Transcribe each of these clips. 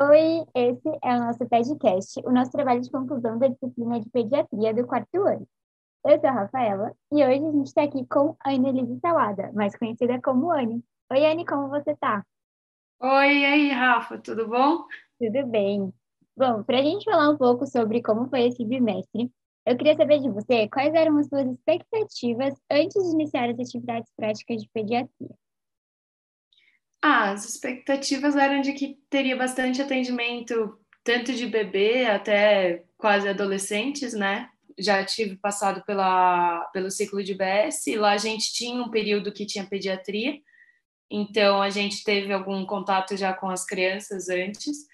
Oi, esse é o nosso podcast, o nosso trabalho de conclusão da disciplina de pediatria do quarto ano. Eu sou a Rafaela e hoje a gente está aqui com a Annelise Salada, mais conhecida como Anne. Oi, Anne, como você tá? Oi, e aí, Rafa, tudo bom? Tudo bem. Bom, para a gente falar um pouco sobre como foi esse bimestre, eu queria saber de você quais eram as suas expectativas antes de iniciar as atividades práticas de pediatria. Ah, as expectativas eram de que teria bastante atendimento, tanto de bebê até quase adolescentes, né? Já tive passado pela, pelo ciclo de BS, e lá a gente tinha um período que tinha pediatria, então a gente teve algum contato já com as crianças antes.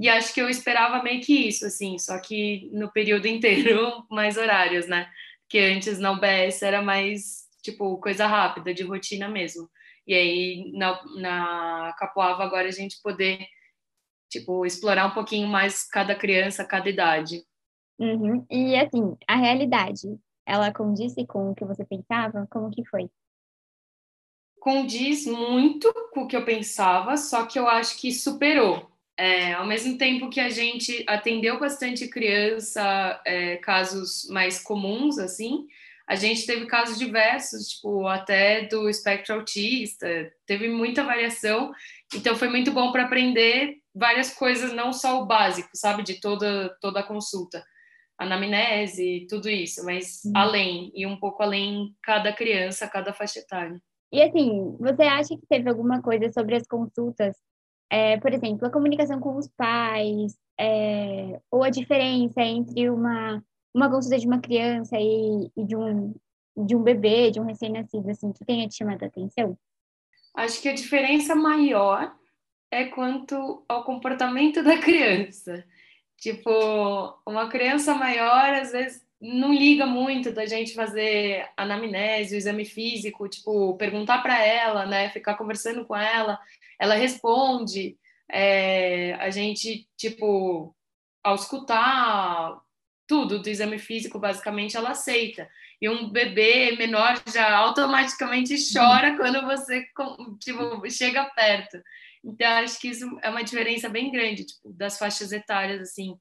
E acho que eu esperava meio que isso, assim, só que no período inteiro, mais horários, né? Porque antes na UBS era mais, tipo, coisa rápida, de rotina mesmo. E aí na, na Capoava agora a gente poder, tipo, explorar um pouquinho mais cada criança, cada idade. Uhum. E assim, a realidade, ela condiz com o que você pensava? Como que foi? Condiz muito com o que eu pensava, só que eu acho que superou é, ao mesmo tempo que a gente atendeu bastante criança, é, casos mais comuns, assim, a gente teve casos diversos, tipo, até do espectro autista, teve muita variação, então foi muito bom para aprender várias coisas, não só o básico, sabe, de toda, toda a consulta, anamnese, tudo isso, mas hum. além, e um pouco além cada criança, cada faixa etária. E assim, você acha que teve alguma coisa sobre as consultas é, por exemplo, a comunicação com os pais, é, ou a diferença entre uma, uma consulta de uma criança e, e de, um, de um bebê, de um recém-nascido, assim, que tenha te chamado a atenção? Acho que a diferença maior é quanto ao comportamento da criança. Tipo, uma criança maior, às vezes, não liga muito da gente fazer anamnese, o exame físico, tipo, perguntar para ela, né, ficar conversando com ela, ela responde, é, a gente, tipo, ao escutar tudo do exame físico, basicamente, ela aceita. E um bebê menor já automaticamente chora quando você, tipo, chega perto. Então, acho que isso é uma diferença bem grande, tipo, das faixas etárias, assim,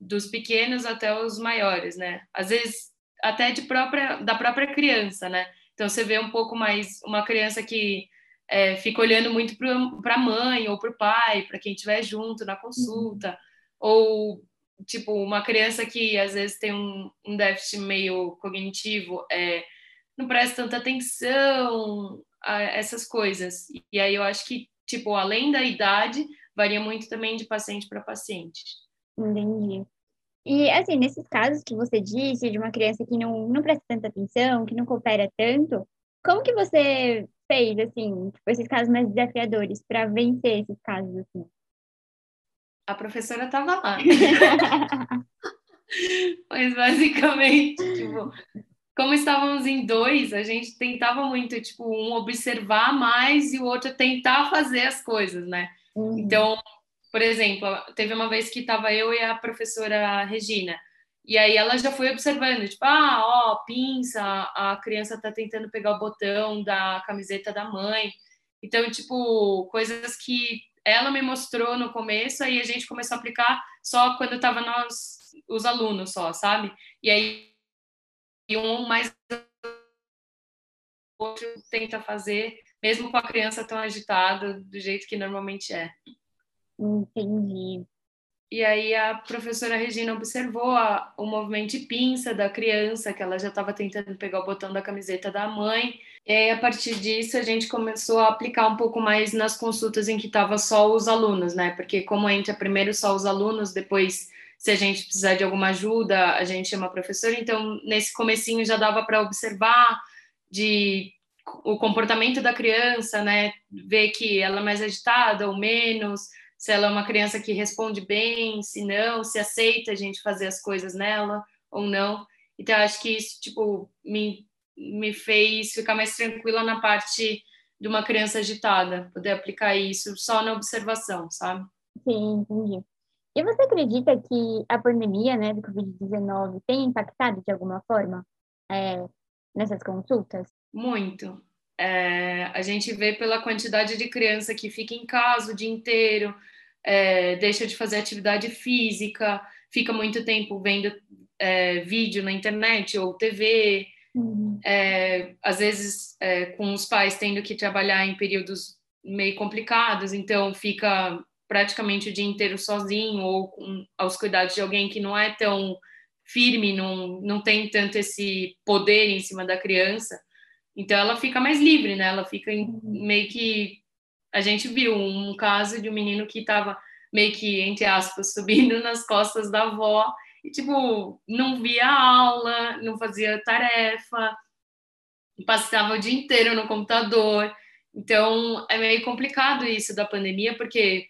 dos pequenos até os maiores, né? Às vezes até de própria da própria criança, né? Então você vê um pouco mais uma criança que é, fica olhando muito para a mãe ou para o pai, para quem estiver junto na consulta, uhum. ou tipo uma criança que às vezes tem um, um déficit meio cognitivo, é, não presta tanta atenção a essas coisas. E aí eu acho que tipo além da idade varia muito também de paciente para paciente. Entendi. E, assim, nesses casos que você disse, de uma criança que não, não presta tanta atenção, que não coopera tanto, como que você fez, assim, tipo, esses casos mais desafiadores para vencer esses casos, assim? A professora estava lá. Mas, basicamente, tipo, como estávamos em dois, a gente tentava muito, tipo, um observar mais e o outro tentar fazer as coisas, né? Uhum. Então, por exemplo, teve uma vez que estava eu e a professora Regina, e aí ela já foi observando, tipo, ah, ó, pinça, a criança tá tentando pegar o botão da camiseta da mãe. Então, tipo, coisas que ela me mostrou no começo, aí a gente começou a aplicar só quando tava nós, os alunos só, sabe? E aí um mais outro tenta fazer, mesmo com a criança tão agitada, do jeito que normalmente é. Entendi. E aí a professora Regina observou a, o movimento de pinça da criança, que ela já estava tentando pegar o botão da camiseta da mãe. E aí, a partir disso, a gente começou a aplicar um pouco mais nas consultas em que estava só os alunos, né? Porque como entra primeiro só os alunos, depois, se a gente precisar de alguma ajuda, a gente chama a professora. Então, nesse comecinho já dava para observar de o comportamento da criança, né? Ver que ela é mais agitada ou menos se ela é uma criança que responde bem, se não, se aceita a gente fazer as coisas nela ou não. Então, acho que isso, tipo, me, me fez ficar mais tranquila na parte de uma criança agitada, poder aplicar isso só na observação, sabe? Sim, entendi. E você acredita que a pandemia, né, do Covid-19 tem impactado de alguma forma é, nessas consultas? Muito. É, a gente vê pela quantidade de criança que fica em casa o dia inteiro, é, deixa de fazer atividade física, fica muito tempo vendo é, vídeo na internet ou TV, uhum. é, às vezes é, com os pais tendo que trabalhar em períodos meio complicados, então fica praticamente o dia inteiro sozinho ou com, aos cuidados de alguém que não é tão firme, não, não tem tanto esse poder em cima da criança. Então ela fica mais livre, né? Ela fica uhum. meio que a gente viu um caso de um menino que estava meio que entre aspas subindo nas costas da avó e tipo não via aula, não fazia tarefa, passava o dia inteiro no computador. Então é meio complicado isso da pandemia porque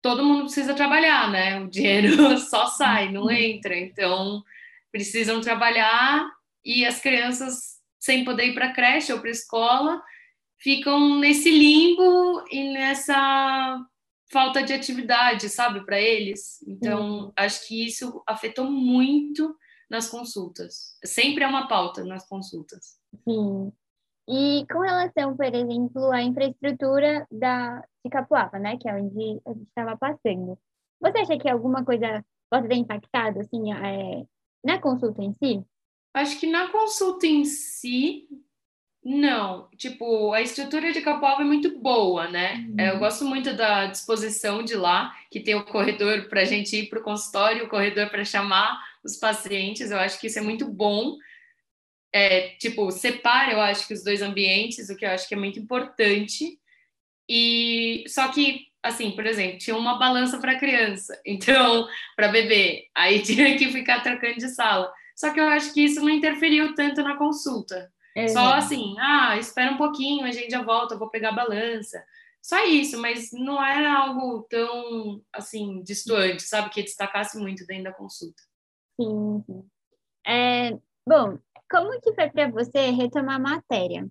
todo mundo precisa trabalhar, né? O dinheiro só sai, não uhum. entra. Então precisam trabalhar e as crianças sem poder ir para a creche ou para a escola ficam nesse limbo e nessa falta de atividade, sabe, para eles. Então, uhum. acho que isso afetou muito nas consultas. Sempre é uma pauta nas consultas. Sim. E com relação, por exemplo, à infraestrutura da, de Capuava, né, que é onde a gente estava passando, você acha que alguma coisa pode ter impactado, assim, é, na consulta em si? Acho que na consulta em si, não. Tipo, a estrutura de Capoava é muito boa, né? Uhum. Eu gosto muito da disposição de lá, que tem o corredor para a gente ir para o consultório, o corredor para chamar os pacientes. Eu acho que isso é muito bom. É, tipo, separa, eu acho que os dois ambientes, o que eu acho que é muito importante. E só que, assim, por exemplo, tinha uma balança para criança, então, para bebê, aí tinha que ficar trocando de sala. Só que eu acho que isso não interferiu tanto na consulta. É. Só assim, ah, espera um pouquinho, a gente já volta, eu vou pegar a balança. Só isso, mas não era algo tão, assim, distante, sabe? Que destacasse muito dentro da consulta. Sim. É, bom, como que foi para você retomar a matéria?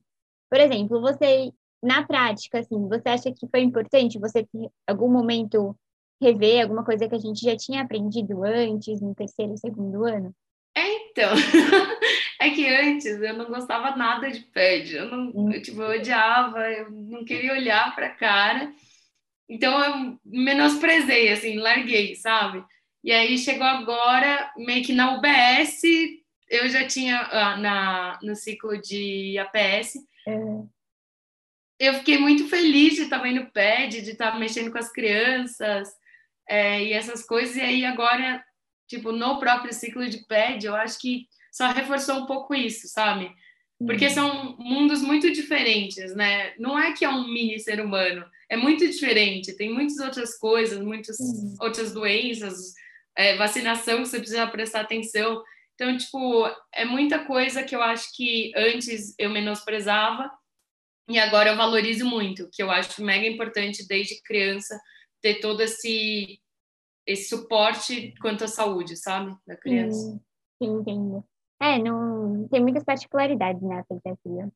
Por exemplo, você, na prática, assim, você acha que foi importante você ter algum momento rever alguma coisa que a gente já tinha aprendido antes, no terceiro, segundo ano? Então, é que antes eu não gostava nada de pad, eu não, eu, tipo, eu odiava, eu não queria olhar para cara. Então eu menosprezei, assim, larguei, sabe? E aí chegou agora, meio que na UBS, eu já tinha ah, na, no ciclo de APS. É. Eu fiquei muito feliz de estar vendo PED, de estar mexendo com as crianças é, e essas coisas. E aí agora tipo, no próprio ciclo de PED, eu acho que só reforçou um pouco isso, sabe? Porque uhum. são mundos muito diferentes, né? Não é que é um mini ser humano, é muito diferente. Tem muitas outras coisas, muitas uhum. outras doenças, é, vacinação que você precisa prestar atenção. Então, tipo, é muita coisa que eu acho que antes eu menosprezava e agora eu valorizo muito, que eu acho mega importante desde criança ter todo esse esse suporte quanto à saúde, sabe, da criança. Sim, sim entendo. É, não tem muitas particularidades na pediatria.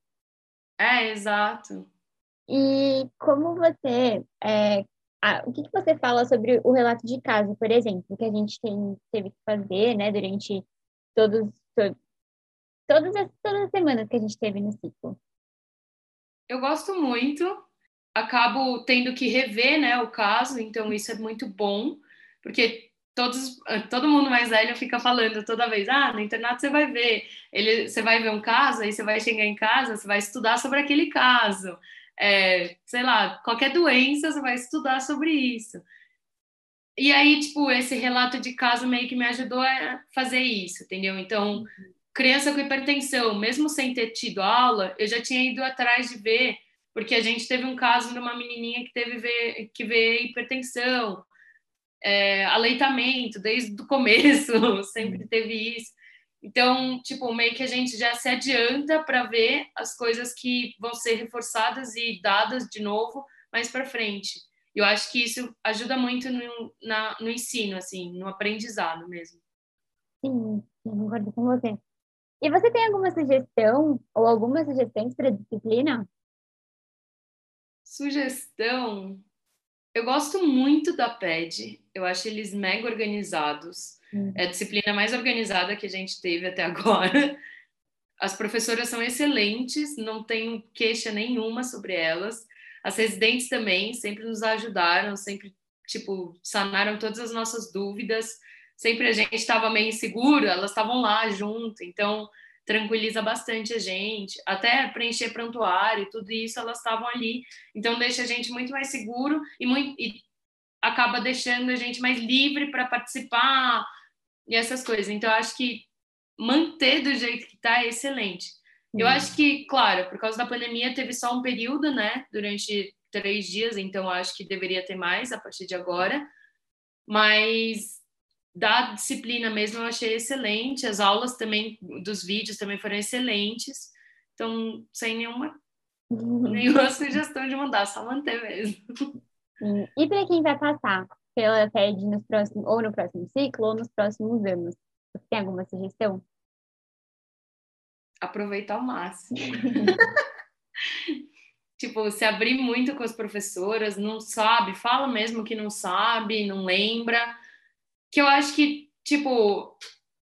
É, exato. E como você, é, o que, que você fala sobre o relato de caso, por exemplo, que a gente tem, teve que fazer, né, durante todos, todos todas as, todas as semanas que a gente teve no ciclo? Eu gosto muito, acabo tendo que rever, né, o caso, então isso é muito bom, porque todos, todo mundo mais velho fica falando toda vez, ah, no internato você vai ver, ele, você vai ver um caso, aí você vai chegar em casa, você vai estudar sobre aquele caso, é, sei lá, qualquer doença, você vai estudar sobre isso. E aí, tipo, esse relato de caso meio que me ajudou a fazer isso, entendeu? Então, criança com hipertensão, mesmo sem ter tido aula, eu já tinha ido atrás de ver, porque a gente teve um caso de uma menininha que teve que ver hipertensão, é, aleitamento desde o começo, sempre teve isso. Então, tipo, meio que a gente já se adianta para ver as coisas que vão ser reforçadas e dadas de novo mais para frente. Eu acho que isso ajuda muito no, na, no ensino, assim, no aprendizado mesmo. Sim, eu concordo com você. E você tem alguma sugestão ou algumas sugestões para disciplina? Sugestão? Eu gosto muito da PED, eu acho eles mega organizados. Uhum. É a disciplina mais organizada que a gente teve até agora. As professoras são excelentes, não tenho queixa nenhuma sobre elas. As residentes também sempre nos ajudaram, sempre tipo, sanaram todas as nossas dúvidas. Sempre a gente estava meio inseguro, elas estavam lá junto, então tranquiliza bastante a gente. Até preencher prontuário, tudo isso, elas estavam ali. Então deixa a gente muito mais seguro e, muito, e acaba deixando a gente mais livre para participar e essas coisas. Então acho que manter do jeito que está é excelente. Eu acho que, claro, por causa da pandemia teve só um período, né? Durante três dias, então acho que deveria ter mais a partir de agora. Mas da disciplina mesmo eu achei excelente. As aulas também, dos vídeos também foram excelentes. Então, sem nenhuma, nenhuma sugestão de mudar, só manter mesmo. Sim. E para quem vai passar pela TED nos próximos, ou no próximo ciclo, ou nos próximos anos, você tem alguma sugestão? Aproveitar ao máximo. tipo, se abrir muito com as professoras, não sabe, fala mesmo que não sabe, não lembra. Que eu acho que, tipo,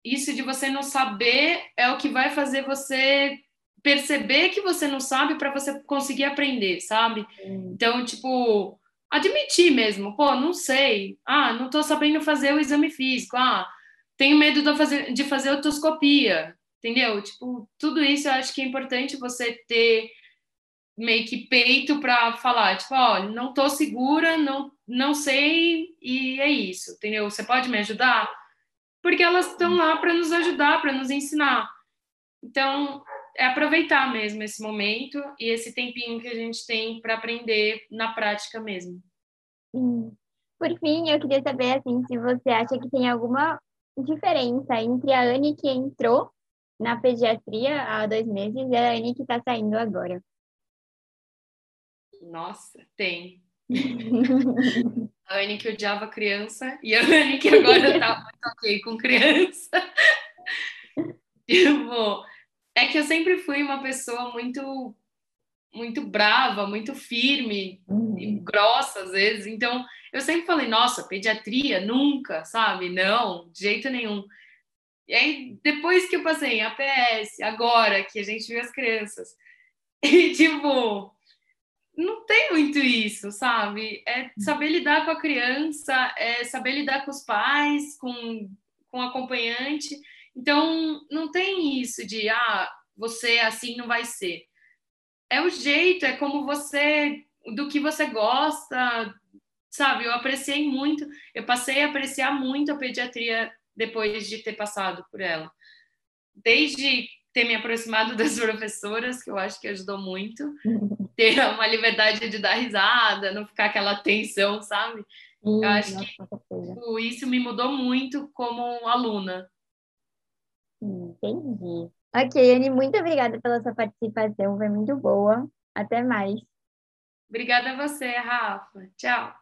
isso de você não saber é o que vai fazer você perceber que você não sabe para você conseguir aprender, sabe? Então, tipo, admitir mesmo, pô, não sei. Ah, não tô sabendo fazer o exame físico. Ah, tenho medo de fazer, de fazer otoscopia, entendeu? Tipo, tudo isso eu acho que é importante você ter meio que peito para falar, tipo, olha, não tô segura, não, não sei e é isso, entendeu? Você pode me ajudar? Porque elas estão lá para nos ajudar, para nos ensinar. Então, é aproveitar mesmo esse momento e esse tempinho que a gente tem para aprender na prática mesmo. Por fim, eu queria saber assim, se você acha que tem alguma diferença entre a Anne que entrou na pediatria há dois meses e a Anne que está saindo agora. Nossa, tem. A Anne que odiava criança e a Anne que agora tá muito ok com criança. tipo, é que eu sempre fui uma pessoa muito muito brava, muito firme, uhum. grossa às vezes. Então, eu sempre falei, nossa, pediatria nunca, sabe? Não, de jeito nenhum. E aí, depois que eu passei em APS, agora que a gente viu as crianças, e tipo, não tem muito isso, sabe? É saber lidar com a criança, é saber lidar com os pais, com, com o acompanhante. Então, não tem isso de, ah, você assim não vai ser. É o jeito, é como você, do que você gosta, sabe? Eu apreciei muito, eu passei a apreciar muito a pediatria depois de ter passado por ela. Desde ter me aproximado das professoras, que eu acho que ajudou muito, ter uma liberdade de dar risada, não ficar aquela tensão, sabe? eu acho que tipo, isso me mudou muito como aluna. Entendi. Ok, Anne, muito obrigada pela sua participação, foi muito boa. Até mais. Obrigada a você, Rafa. Tchau.